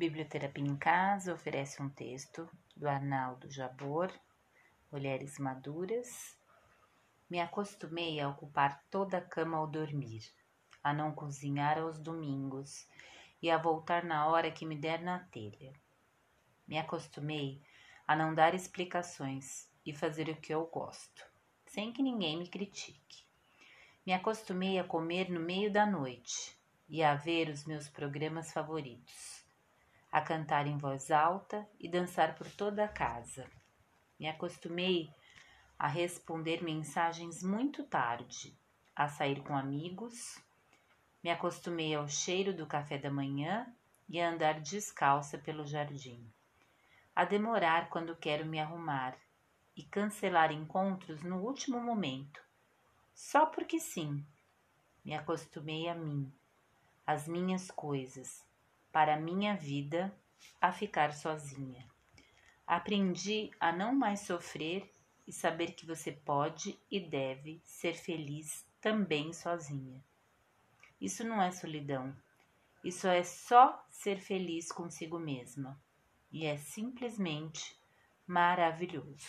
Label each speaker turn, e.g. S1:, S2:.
S1: Biblioterapia em Casa oferece um texto do Arnaldo Jabor, Mulheres Maduras. Me acostumei a ocupar toda a cama ao dormir, a não cozinhar aos domingos e a voltar na hora que me der na telha. Me acostumei a não dar explicações e fazer o que eu gosto, sem que ninguém me critique. Me acostumei a comer no meio da noite e a ver os meus programas favoritos, a cantar em voz alta e dançar por toda a casa. Me acostumei a responder mensagens muito tarde, a sair com amigos. Me acostumei ao cheiro do café da manhã e a andar descalça pelo jardim, a demorar quando quero me arrumar e cancelar encontros no último momento, só porque sim. Me acostumei a mim, as minhas coisas, para minha vida, a ficar sozinha. Aprendi a não mais sofrer e saber que você pode e deve ser feliz também sozinha. Isso não é solidão. Isso é só ser feliz consigo mesma. E é simplesmente maravilhoso.